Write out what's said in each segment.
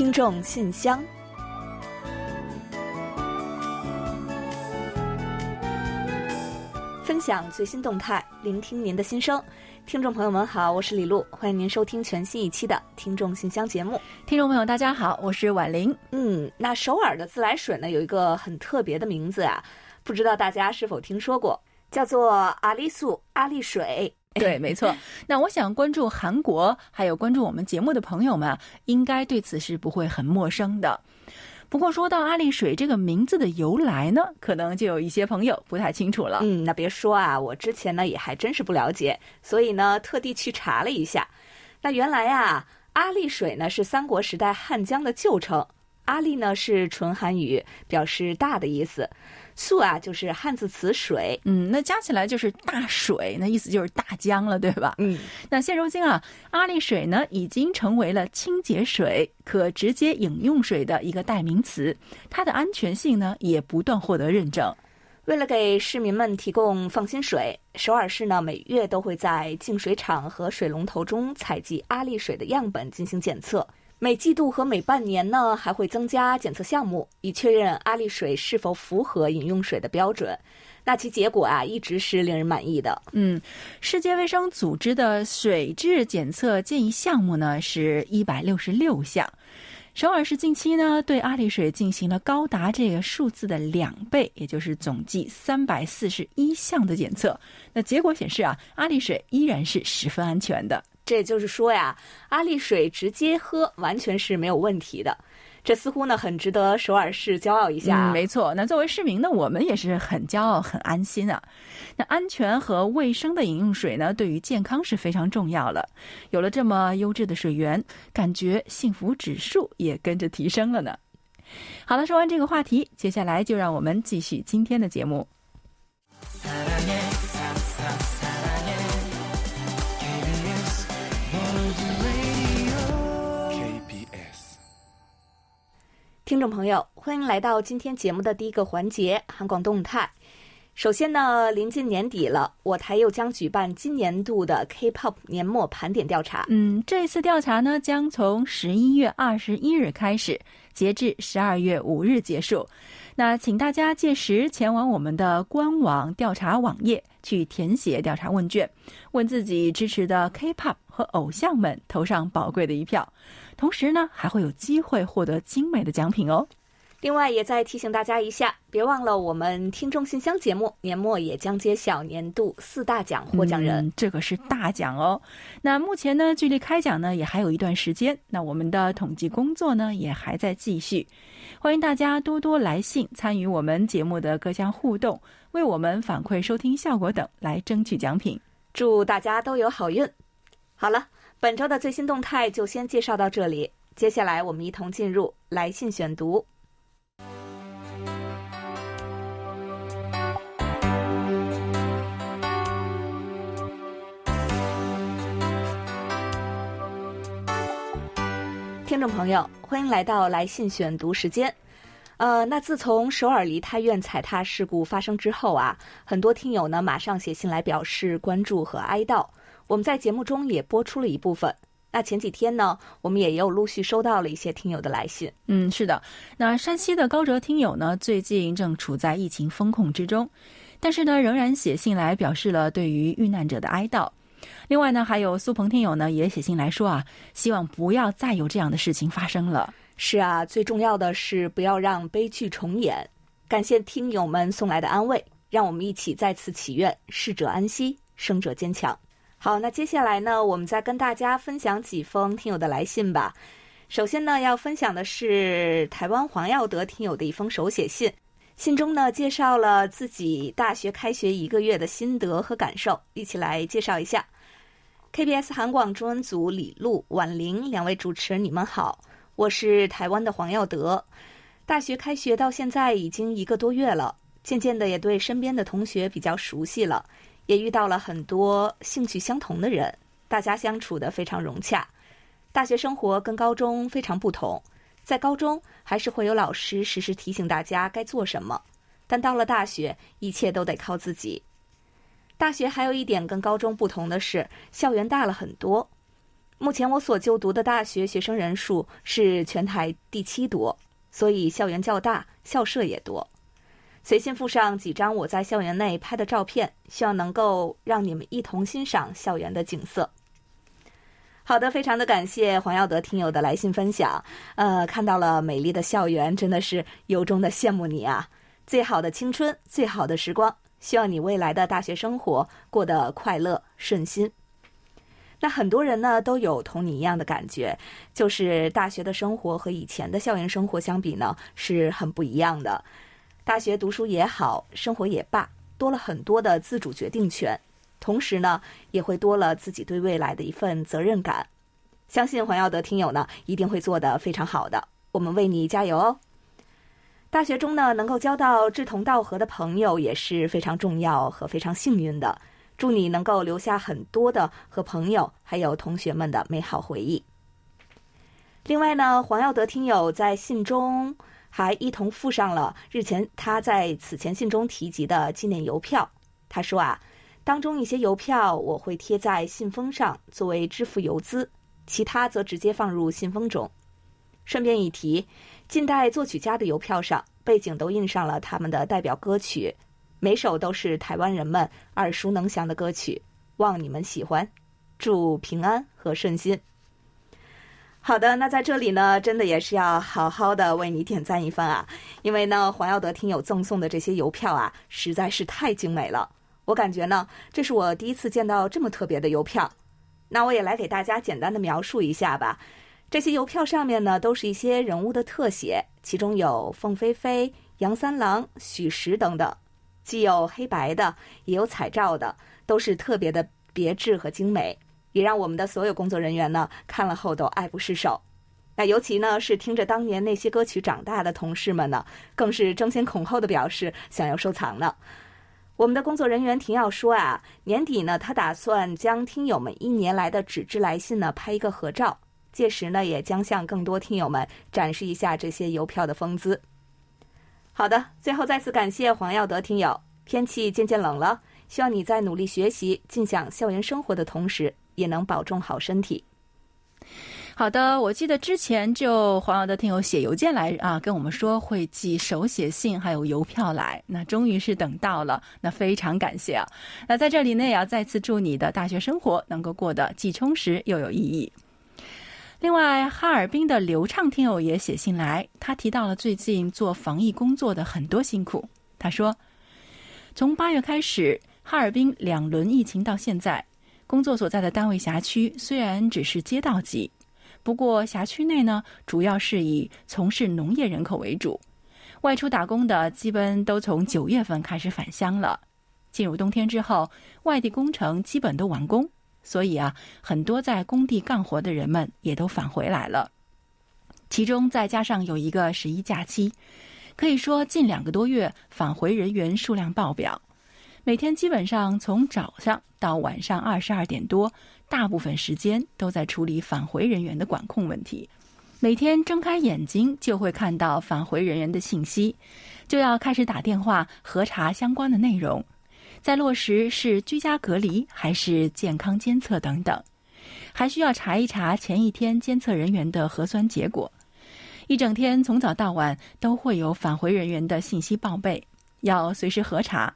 听众信箱，分享最新动态，聆听您的心声。听众朋友们好，我是李璐，欢迎您收听全新一期的《听众信箱》节目。听众朋友大家好，我是婉玲。嗯，那首尔的自来水呢，有一个很特别的名字啊，不知道大家是否听说过，叫做阿丽素阿丽水。对，没错。那我想关注韩国，还有关注我们节目的朋友们，应该对此是不会很陌生的。不过说到阿丽水这个名字的由来呢，可能就有一些朋友不太清楚了。嗯，那别说啊，我之前呢也还真是不了解，所以呢特地去查了一下。那原来啊，阿丽水呢是三国时代汉江的旧称。阿丽呢是纯韩语，表示大的意思。素啊就是汉字词水，嗯，那加起来就是大水，那意思就是大江了，对吧？嗯，那现如今啊，阿里水呢已经成为了清洁水、可直接饮用水的一个代名词，它的安全性呢也不断获得认证。为了给市民们提供放心水，首尔市呢每月都会在净水厂和水龙头中采集阿丽水的样本进行检测。每季度和每半年呢，还会增加检测项目，以确认阿丽水是否符合饮用水的标准。那其结果啊，一直是令人满意的。嗯，世界卫生组织的水质检测建议项目呢是一百六十六项。首尔市近期呢对阿丽水进行了高达这个数字的两倍，也就是总计三百四十一项的检测。那结果显示啊，阿丽水依然是十分安全的。这也就是说呀，阿丽水直接喝完全是没有问题的。这似乎呢很值得首尔市骄傲一下。没错。那作为市民呢，我们也是很骄傲、很安心啊。那安全和卫生的饮用水呢，对于健康是非常重要了。有了这么优质的水源，感觉幸福指数也跟着提升了呢。好了，说完这个话题，接下来就让我们继续今天的节目。听众朋友，欢迎来到今天节目的第一个环节——韩广动态。首先呢，临近年底了，我台又将举办今年度的 K-pop 年末盘点调查。嗯，这一次调查呢，将从十一月二十一日开始，截至十二月五日结束。那请大家届时前往我们的官网调查网页去填写调查问卷，问自己支持的 K-pop 和偶像们投上宝贵的一票。同时呢，还会有机会获得精美的奖品哦。另外，也再提醒大家一下，别忘了我们听众信箱节目年末也将揭晓年度四大奖获奖人，嗯、这个是大奖哦。那目前呢，距离开奖呢也还有一段时间，那我们的统计工作呢也还在继续。欢迎大家多多来信参与我们节目的各项互动，为我们反馈收听效果等来争取奖品。祝大家都有好运。好了。本周的最新动态就先介绍到这里，接下来我们一同进入来信选读。听众朋友，欢迎来到来信选读时间。呃，那自从首尔梨泰院踩踏事故发生之后啊，很多听友呢马上写信来表示关注和哀悼。我们在节目中也播出了一部分。那前几天呢，我们也有陆续收到了一些听友的来信。嗯，是的。那山西的高哲听友呢，最近正处在疫情风控之中，但是呢，仍然写信来表示了对于遇难者的哀悼。另外呢，还有苏鹏听友呢，也写信来说啊，希望不要再有这样的事情发生了。是啊，最重要的是不要让悲剧重演。感谢听友们送来的安慰，让我们一起再次祈愿逝者安息，生者坚强。好，那接下来呢，我们再跟大家分享几封听友的来信吧。首先呢，要分享的是台湾黄耀德听友的一封手写信，信中呢介绍了自己大学开学一个月的心得和感受，一起来介绍一下。KBS 韩广中文组李璐、婉玲两位主持人，你们好，我是台湾的黄耀德。大学开学到现在已经一个多月了，渐渐的也对身边的同学比较熟悉了。也遇到了很多兴趣相同的人，大家相处的非常融洽。大学生活跟高中非常不同，在高中还是会有老师时时提醒大家该做什么，但到了大学，一切都得靠自己。大学还有一点跟高中不同的是，校园大了很多。目前我所就读的大学学生人数是全台第七多，所以校园较大，校舍也多。随信附上几张我在校园内拍的照片，希望能够让你们一同欣赏校园的景色。好的，非常的感谢黄耀德听友的来信分享。呃，看到了美丽的校园，真的是由衷的羡慕你啊！最好的青春，最好的时光，希望你未来的大学生活过得快乐顺心。那很多人呢都有同你一样的感觉，就是大学的生活和以前的校园生活相比呢是很不一样的。大学读书也好，生活也罢，多了很多的自主决定权。同时呢，也会多了自己对未来的一份责任感。相信黄耀德听友呢，一定会做得非常好的。我们为你加油哦！大学中呢，能够交到志同道合的朋友也是非常重要和非常幸运的。祝你能够留下很多的和朋友还有同学们的美好回忆。另外呢，黄耀德听友在信中还一同附上了日前他在此前信中提及的纪念邮票。他说啊。当中一些邮票我会贴在信封上作为支付邮资，其他则直接放入信封中。顺便一提，近代作曲家的邮票上背景都印上了他们的代表歌曲，每首都是台湾人们耳熟能详的歌曲。望你们喜欢，祝平安和顺心。好的，那在这里呢，真的也是要好好的为你点赞一番啊，因为呢，黄耀德听友赠送的这些邮票啊，实在是太精美了。我感觉呢，这是我第一次见到这么特别的邮票。那我也来给大家简单的描述一下吧。这些邮票上面呢，都是一些人物的特写，其中有凤飞飞、杨三郎、许石等等，既有黑白的，也有彩照的，都是特别的别致和精美，也让我们的所有工作人员呢看了后都爱不释手。那尤其呢是听着当年那些歌曲长大的同事们呢，更是争先恐后的表示想要收藏呢。我们的工作人员婷耀说啊，年底呢，他打算将听友们一年来的纸质来信呢拍一个合照，届时呢，也将向更多听友们展示一下这些邮票的风姿。好的，最后再次感谢黄耀德听友。天气渐渐冷了，希望你在努力学习、尽享校园生活的同时，也能保重好身体。好的，我记得之前就黄瑶的听友写邮件来啊，跟我们说会寄手写信还有邮票来，那终于是等到了，那非常感谢啊！那在这里呢，也要再次祝你的大学生活能够过得既充实又有意义。另外，哈尔滨的刘畅听友也写信来，他提到了最近做防疫工作的很多辛苦。他说，从八月开始，哈尔滨两轮疫情到现在，工作所在的单位辖区虽然只是街道级。不过，辖区内呢，主要是以从事农业人口为主，外出打工的基本都从九月份开始返乡了。进入冬天之后，外地工程基本都完工，所以啊，很多在工地干活的人们也都返回来了。其中再加上有一个十一假期，可以说近两个多月返回人员数量爆表，每天基本上从早上到晚上二十二点多。大部分时间都在处理返回人员的管控问题，每天睁开眼睛就会看到返回人员的信息，就要开始打电话核查相关的内容，再落实是居家隔离还是健康监测等等，还需要查一查前一天监测人员的核酸结果，一整天从早到晚都会有返回人员的信息报备，要随时核查，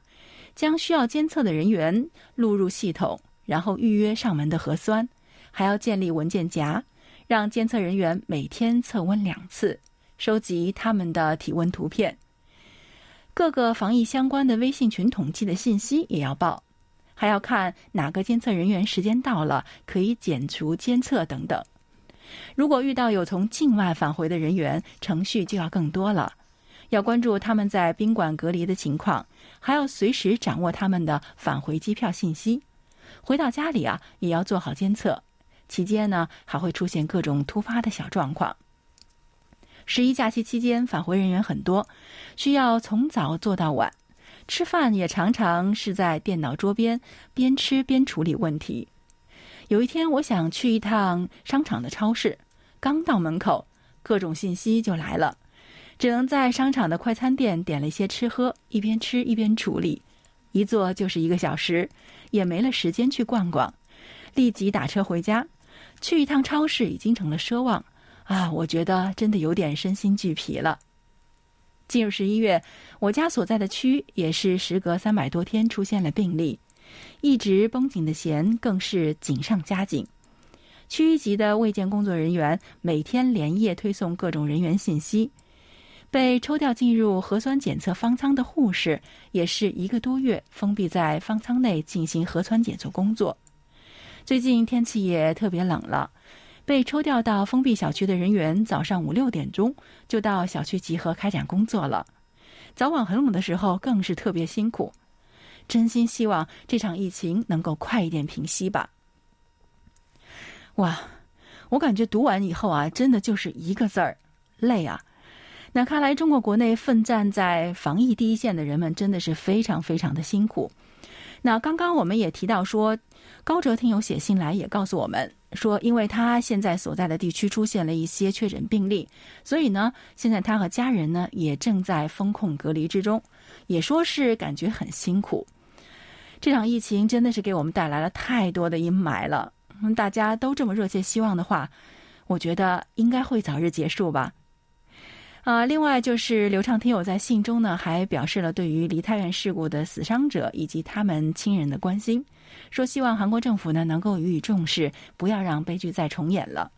将需要监测的人员录入系统。然后预约上门的核酸，还要建立文件夹，让监测人员每天测温两次，收集他们的体温图片。各个防疫相关的微信群统计的信息也要报，还要看哪个监测人员时间到了可以减除监测等等。如果遇到有从境外返回的人员，程序就要更多了，要关注他们在宾馆隔离的情况，还要随时掌握他们的返回机票信息。回到家里啊，也要做好监测。期间呢，还会出现各种突发的小状况。十一假期期间，返回人员很多，需要从早做到晚，吃饭也常常是在电脑桌边边吃边处理问题。有一天，我想去一趟商场的超市，刚到门口，各种信息就来了，只能在商场的快餐店点了一些吃喝，一边吃一边处理，一坐就是一个小时。也没了时间去逛逛，立即打车回家。去一趟超市已经成了奢望啊！我觉得真的有点身心俱疲了。进入十一月，我家所在的区也是时隔三百多天出现了病例，一直绷紧的弦更是紧上加紧。区一级的卫健工作人员每天连夜推送各种人员信息，被抽调进入核酸检测方舱的护士也是一个多月封闭在方舱内进行核酸检测工作。最近天气也特别冷了。被抽调到封闭小区的人员，早上五六点钟就到小区集合开展工作了。早晚很冷的时候，更是特别辛苦。真心希望这场疫情能够快一点平息吧。哇，我感觉读完以后啊，真的就是一个字儿，累啊。那看来中国国内奋战在防疫第一线的人们，真的是非常非常的辛苦。那刚刚我们也提到说，高哲听友写信来也告诉我们说，因为他现在所在的地区出现了一些确诊病例，所以呢，现在他和家人呢也正在封控隔离之中，也说是感觉很辛苦。这场疫情真的是给我们带来了太多的阴霾了。大家都这么热切希望的话，我觉得应该会早日结束吧。啊，另外就是刘畅听友在信中呢，还表示了对于梨泰院事故的死伤者以及他们亲人的关心，说希望韩国政府呢能够予以重视，不要让悲剧再重演了。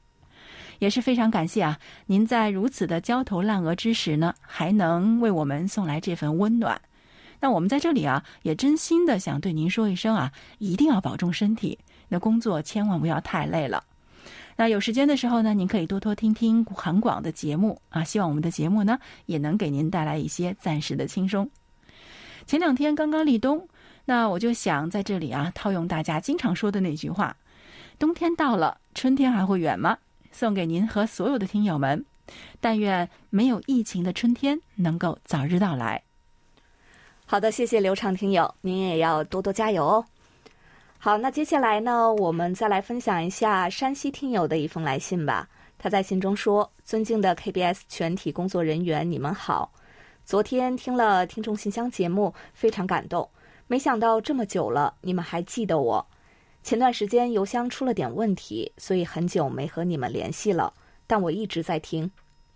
也是非常感谢啊，您在如此的焦头烂额之时呢，还能为我们送来这份温暖。那我们在这里啊，也真心的想对您说一声啊，一定要保重身体，那工作千万不要太累了。那有时间的时候呢，您可以多多听听韩广的节目啊，希望我们的节目呢也能给您带来一些暂时的轻松。前两天刚刚立冬，那我就想在这里啊套用大家经常说的那句话：“冬天到了，春天还会远吗？”送给您和所有的听友们，但愿没有疫情的春天能够早日到来。好的，谢谢刘畅听友，您也要多多加油哦。好，那接下来呢，我们再来分享一下山西听友的一封来信吧。他在信中说：“尊敬的 KBS 全体工作人员，你们好。昨天听了听众信箱节目，非常感动。没想到这么久了，你们还记得我。前段时间邮箱出了点问题，所以很久没和你们联系了。但我一直在听，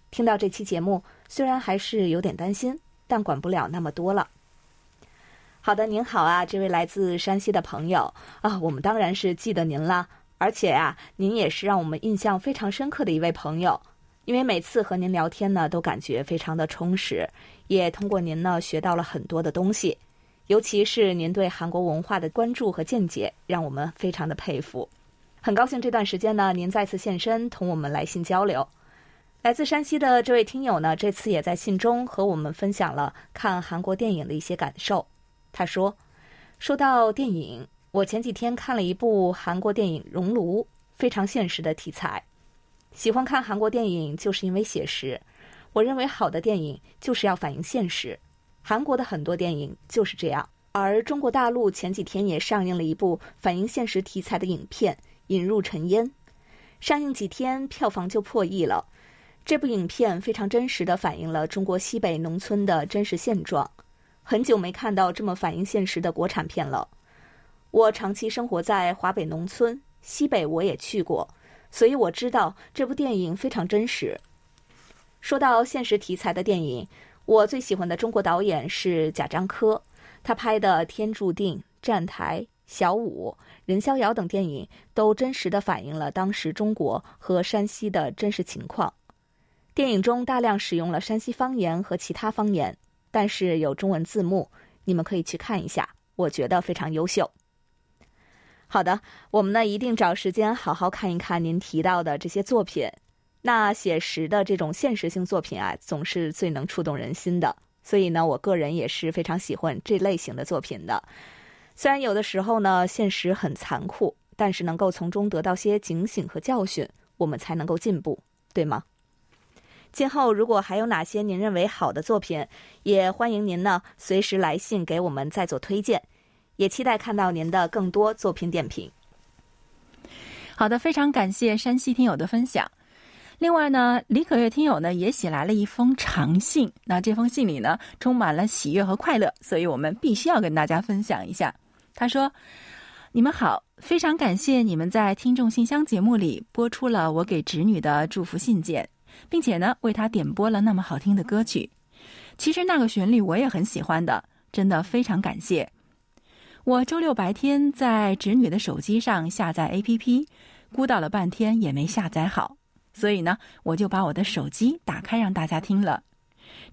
听到这期节目，虽然还是有点担心，但管不了那么多了。”好的，您好啊，这位来自山西的朋友啊，我们当然是记得您了，而且呀，您也是让我们印象非常深刻的一位朋友，因为每次和您聊天呢，都感觉非常的充实，也通过您呢学到了很多的东西，尤其是您对韩国文化的关注和见解，让我们非常的佩服。很高兴这段时间呢，您再次现身同我们来信交流。来自山西的这位听友呢，这次也在信中和我们分享了看韩国电影的一些感受。他说：“说到电影，我前几天看了一部韩国电影《熔炉》，非常现实的题材。喜欢看韩国电影，就是因为写实。我认为好的电影就是要反映现实。韩国的很多电影就是这样。而中国大陆前几天也上映了一部反映现实题材的影片《引入尘烟》，上映几天票房就破亿了。这部影片非常真实的反映了中国西北农村的真实现状。”很久没看到这么反映现实的国产片了。我长期生活在华北农村，西北我也去过，所以我知道这部电影非常真实。说到现实题材的电影，我最喜欢的中国导演是贾樟柯，他拍的《天注定》《站台》《小五》《任逍遥》等电影都真实的反映了当时中国和山西的真实情况。电影中大量使用了山西方言和其他方言。但是有中文字幕，你们可以去看一下，我觉得非常优秀。好的，我们呢一定找时间好好看一看您提到的这些作品。那写实的这种现实性作品啊，总是最能触动人心的。所以呢，我个人也是非常喜欢这类型的作品的。虽然有的时候呢，现实很残酷，但是能够从中得到些警醒和教训，我们才能够进步，对吗？今后如果还有哪些您认为好的作品，也欢迎您呢随时来信给我们再做推荐，也期待看到您的更多作品点评。好的，非常感谢山西听友的分享。另外呢，李可月听友呢也写来了一封长信，那这封信里呢充满了喜悦和快乐，所以我们必须要跟大家分享一下。他说：“你们好，非常感谢你们在听众信箱节目里播出了我给侄女的祝福信件，并且呢为她点播了那么好听的歌曲。其实那个旋律我也很喜欢的，真的非常感谢。我周六白天在侄女的手机上下载 APP，估到了半天也没下载好，所以呢我就把我的手机打开让大家听了。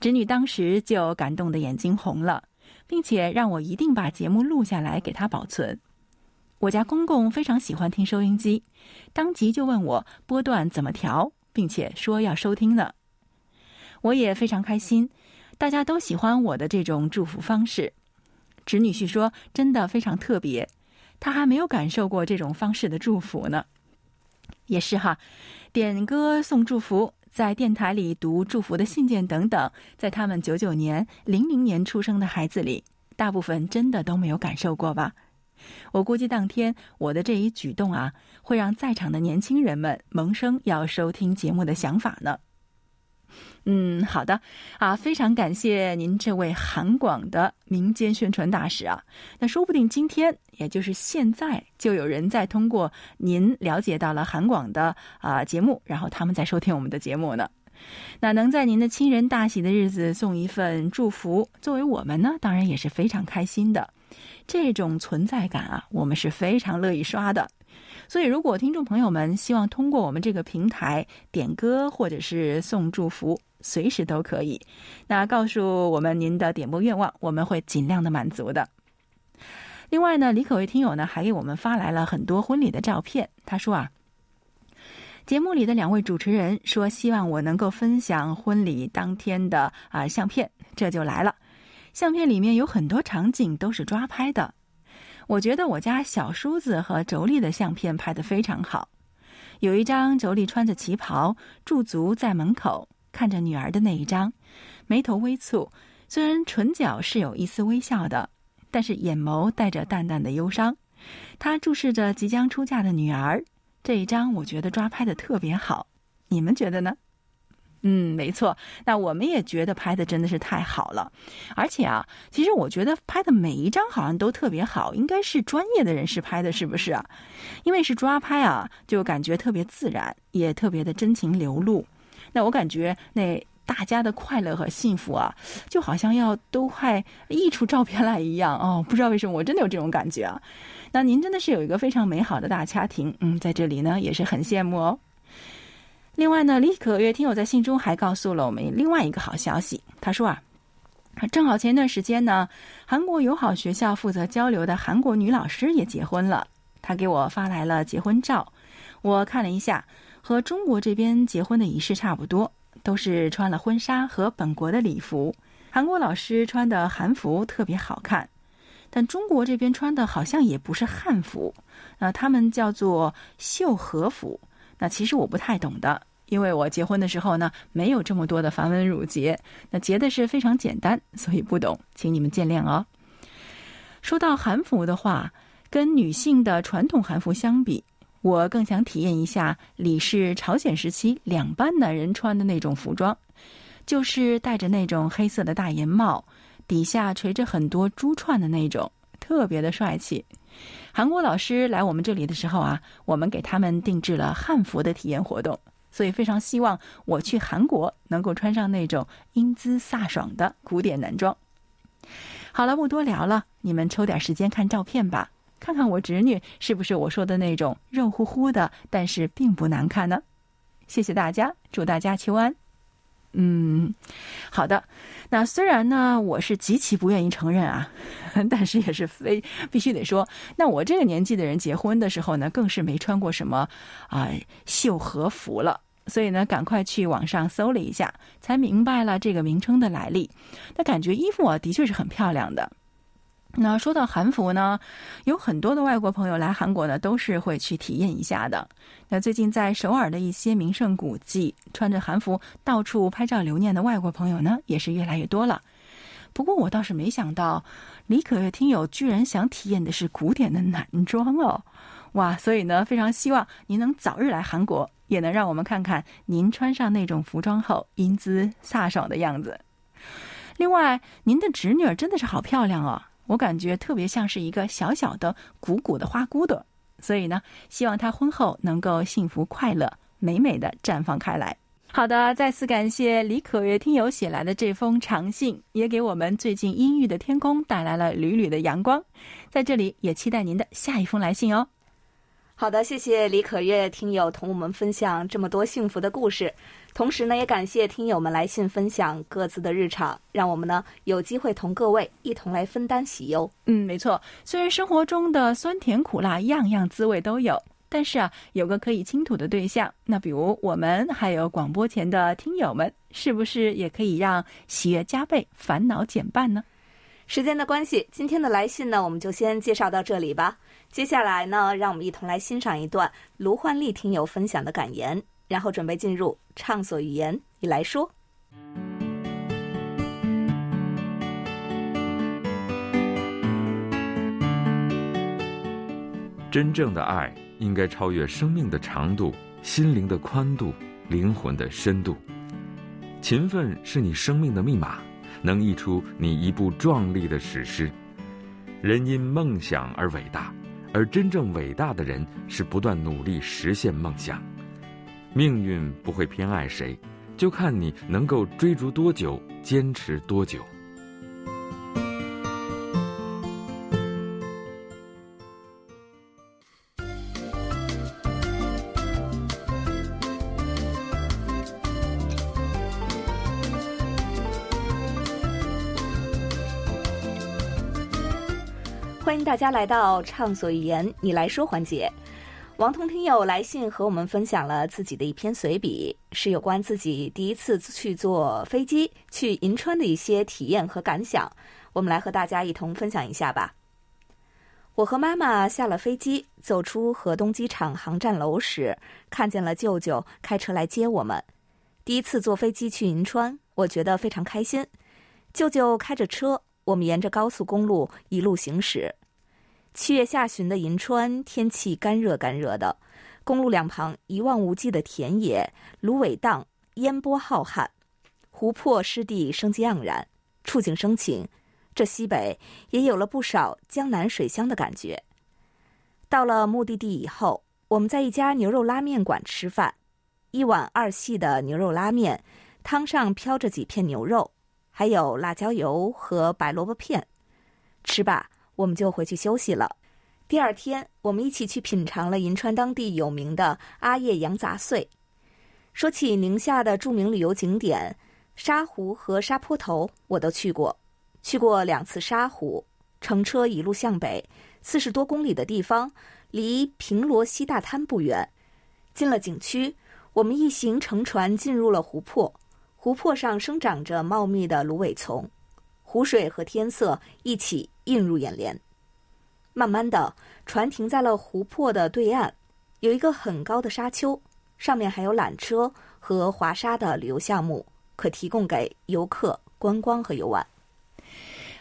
侄女当时就感动的眼睛红了，并且让我一定把节目录下来给她保存。我家公公非常喜欢听收音机，当即就问我波段怎么调，并且说要收听呢。我也非常开心，大家都喜欢我的这种祝福方式。侄女婿说：“真的非常特别，他还没有感受过这种方式的祝福呢。”也是哈，点歌送祝福。在电台里读祝福的信件等等，在他们九九年、零零年出生的孩子里，大部分真的都没有感受过吧？我估计当天我的这一举动啊，会让在场的年轻人们萌生要收听节目的想法呢。嗯，好的，啊，非常感谢您这位韩广的民间宣传大使啊。那说不定今天，也就是现在，就有人在通过您了解到了韩广的啊节目，然后他们在收听我们的节目呢。那能在您的亲人大喜的日子送一份祝福，作为我们呢，当然也是非常开心的。这种存在感啊，我们是非常乐意刷的。所以，如果听众朋友们希望通过我们这个平台点歌或者是送祝福，随时都可以。那告诉我们您的点播愿望，我们会尽量的满足的。另外呢，李可为听友呢还给我们发来了很多婚礼的照片。他说啊，节目里的两位主持人说希望我能够分享婚礼当天的啊相片，这就来了。相片里面有很多场景都是抓拍的。我觉得我家小叔子和妯娌的相片拍得非常好，有一张妯娌穿着旗袍驻足在门口看着女儿的那一张，眉头微蹙，虽然唇角是有一丝微笑的，但是眼眸带着淡淡的忧伤。他注视着即将出嫁的女儿，这一张我觉得抓拍的特别好，你们觉得呢？嗯，没错。那我们也觉得拍的真的是太好了，而且啊，其实我觉得拍的每一张好像都特别好，应该是专业的人士拍的，是不是啊？因为是抓拍啊，就感觉特别自然，也特别的真情流露。那我感觉那大家的快乐和幸福啊，就好像要都快溢出照片来一样哦。不知道为什么，我真的有这种感觉啊。那您真的是有一个非常美好的大家庭，嗯，在这里呢也是很羡慕哦。另外呢，李可月听友在信中还告诉了我们另外一个好消息。他说啊，正好前段时间呢，韩国友好学校负责交流的韩国女老师也结婚了。他给我发来了结婚照，我看了一下，和中国这边结婚的仪式差不多，都是穿了婚纱和本国的礼服。韩国老师穿的韩服特别好看，但中国这边穿的好像也不是汉服，呃，他们叫做绣和服。那其实我不太懂的。因为我结婚的时候呢，没有这么多的繁文缛节，那结的是非常简单，所以不懂，请你们见谅哦。说到韩服的话，跟女性的传统韩服相比，我更想体验一下李氏朝鲜时期两班男人穿的那种服装，就是戴着那种黑色的大檐帽，底下垂着很多珠串的那种，特别的帅气。韩国老师来我们这里的时候啊，我们给他们定制了汉服的体验活动。所以非常希望我去韩国能够穿上那种英姿飒爽的古典男装。好了，不多聊了，你们抽点时间看照片吧，看看我侄女是不是我说的那种肉乎乎的，但是并不难看呢。谢谢大家，祝大家秋安。嗯，好的。那虽然呢，我是极其不愿意承认啊，但是也是非必须得说，那我这个年纪的人结婚的时候呢，更是没穿过什么啊绣和服了。所以呢，赶快去网上搜了一下，才明白了这个名称的来历。那感觉衣服啊，的确是很漂亮的。那说到韩服呢，有很多的外国朋友来韩国呢，都是会去体验一下的。那最近在首尔的一些名胜古迹，穿着韩服到处拍照留念的外国朋友呢，也是越来越多了。不过我倒是没想到，李可月听友居然想体验的是古典的男装哦，哇！所以呢，非常希望您能早日来韩国。也能让我们看看您穿上那种服装后英姿飒爽的样子。另外，您的侄女儿真的是好漂亮哦！我感觉特别像是一个小小的、鼓鼓的花骨朵。所以呢，希望她婚后能够幸福快乐、美美的绽放开来。好的，再次感谢李可月听友写来的这封长信，也给我们最近阴郁的天空带来了缕缕的阳光。在这里，也期待您的下一封来信哦。好的，谢谢李可月听友同我们分享这么多幸福的故事，同时呢，也感谢听友们来信分享各自的日常，让我们呢有机会同各位一同来分担喜忧。嗯，没错，虽然生活中的酸甜苦辣样样滋味都有，但是啊，有个可以倾吐的对象，那比如我们还有广播前的听友们，是不是也可以让喜悦加倍，烦恼减半呢？时间的关系，今天的来信呢，我们就先介绍到这里吧。接下来呢，让我们一同来欣赏一段卢焕丽听友分享的感言，然后准备进入畅所欲言，你来说。真正的爱应该超越生命的长度、心灵的宽度、灵魂的深度。勤奋是你生命的密码，能译出你一部壮丽的史诗。人因梦想而伟大。而真正伟大的人是不断努力实现梦想，命运不会偏爱谁，就看你能够追逐多久，坚持多久。大家来到畅所欲言，你来说环节。王彤听友来信和我们分享了自己的一篇随笔，是有关自己第一次去坐飞机去银川的一些体验和感想。我们来和大家一同分享一下吧。我和妈妈下了飞机，走出河东机场航站楼时，看见了舅舅开车来接我们。第一次坐飞机去银川，我觉得非常开心。舅舅开着车。我们沿着高速公路一路行驶，七月下旬的银川天气干热干热的，公路两旁一望无际的田野，芦苇荡，烟波浩瀚，湖泊湿地生机盎然，触景生情。这西北也有了不少江南水乡的感觉。到了目的地以后，我们在一家牛肉拉面馆吃饭，一碗二细的牛肉拉面，汤上飘着几片牛肉。还有辣椒油和白萝卜片，吃罢我们就回去休息了。第二天，我们一起去品尝了银川当地有名的阿叶羊杂碎。说起宁夏的著名旅游景点沙湖和沙坡头，我都去过，去过两次沙湖。乘车一路向北，四十多公里的地方，离平罗溪大滩不远。进了景区，我们一行乘船进入了湖泊。湖泊上生长着茂密的芦苇丛，湖水和天色一起映入眼帘。慢慢的，船停在了湖泊的对岸，有一个很高的沙丘，上面还有缆车和滑沙的旅游项目，可提供给游客观光和游玩。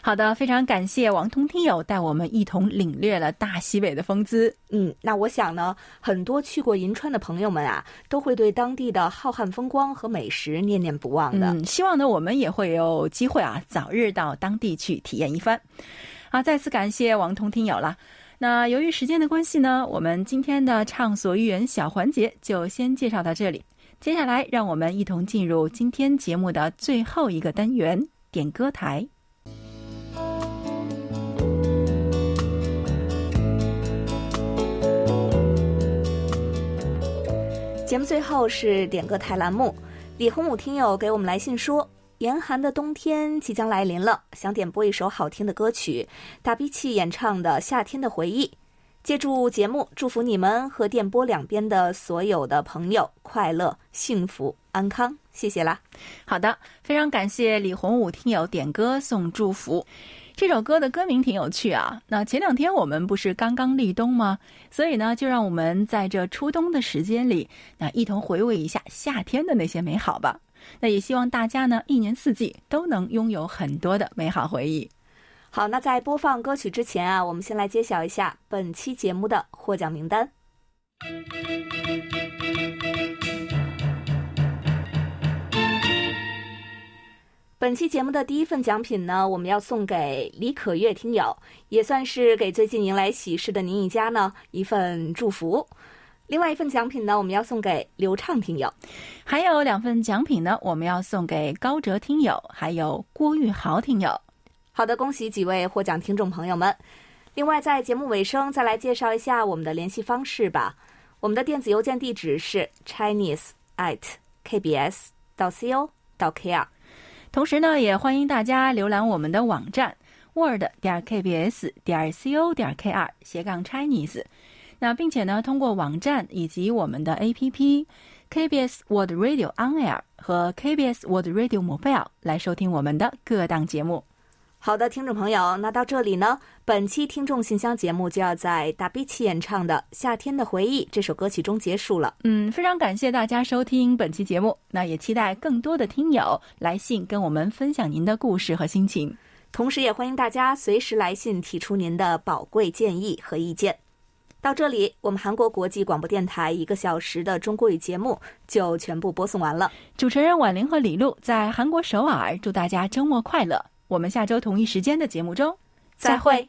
好的，非常感谢王通听友带我们一同领略了大西北的风姿。嗯，那我想呢，很多去过银川的朋友们啊，都会对当地的浩瀚风光和美食念念不忘的。嗯，希望呢，我们也会有机会啊，早日到当地去体验一番。好，再次感谢王通听友了。那由于时间的关系呢，我们今天的畅所欲言小环节就先介绍到这里。接下来，让我们一同进入今天节目的最后一个单元——点歌台。节目最后是点歌台栏目，李洪武听友给我们来信说，严寒的冬天即将来临了，想点播一首好听的歌曲，打鼻涕演唱的《夏天的回忆》。借助节目祝福你们和电波两边的所有的朋友快乐、幸福、安康，谢谢啦。好的，非常感谢李洪武听友点歌送祝福。这首歌的歌名挺有趣啊。那前两天我们不是刚刚立冬吗？所以呢，就让我们在这初冬的时间里，那一同回味一下夏天的那些美好吧。那也希望大家呢，一年四季都能拥有很多的美好回忆。好，那在播放歌曲之前啊，我们先来揭晓一下本期节目的获奖名单。本期节目的第一份奖品呢，我们要送给李可月听友，也算是给最近迎来喜事的您一家呢一份祝福。另外一份奖品呢，我们要送给刘畅听友，还有两份奖品呢，我们要送给高哲听友，还有郭玉豪听友。好的，恭喜几位获奖听众朋友们。另外，在节目尾声再来介绍一下我们的联系方式吧。我们的电子邮件地址是 chinese at kbs 到 co 到 kr。同时呢，也欢迎大家浏览我们的网站 word 点 kbs 点 co 点 kr 斜杠 Chinese。那并且呢，通过网站以及我们的 APP KBS World Radio On Air 和 KBS World Radio Mobile 来收听我们的各档节目。好的，听众朋友，那到这里呢，本期听众信箱节目就要在大比奇演唱的《夏天的回忆》这首歌曲中结束了。嗯，非常感谢大家收听本期节目，那也期待更多的听友来信跟我们分享您的故事和心情，同时也欢迎大家随时来信提出您的宝贵建议和意见。到这里，我们韩国国际广播电台一个小时的中国语节目就全部播送完了。主持人婉玲和李璐在韩国首尔，祝大家周末快乐。我们下周同一时间的节目中再会。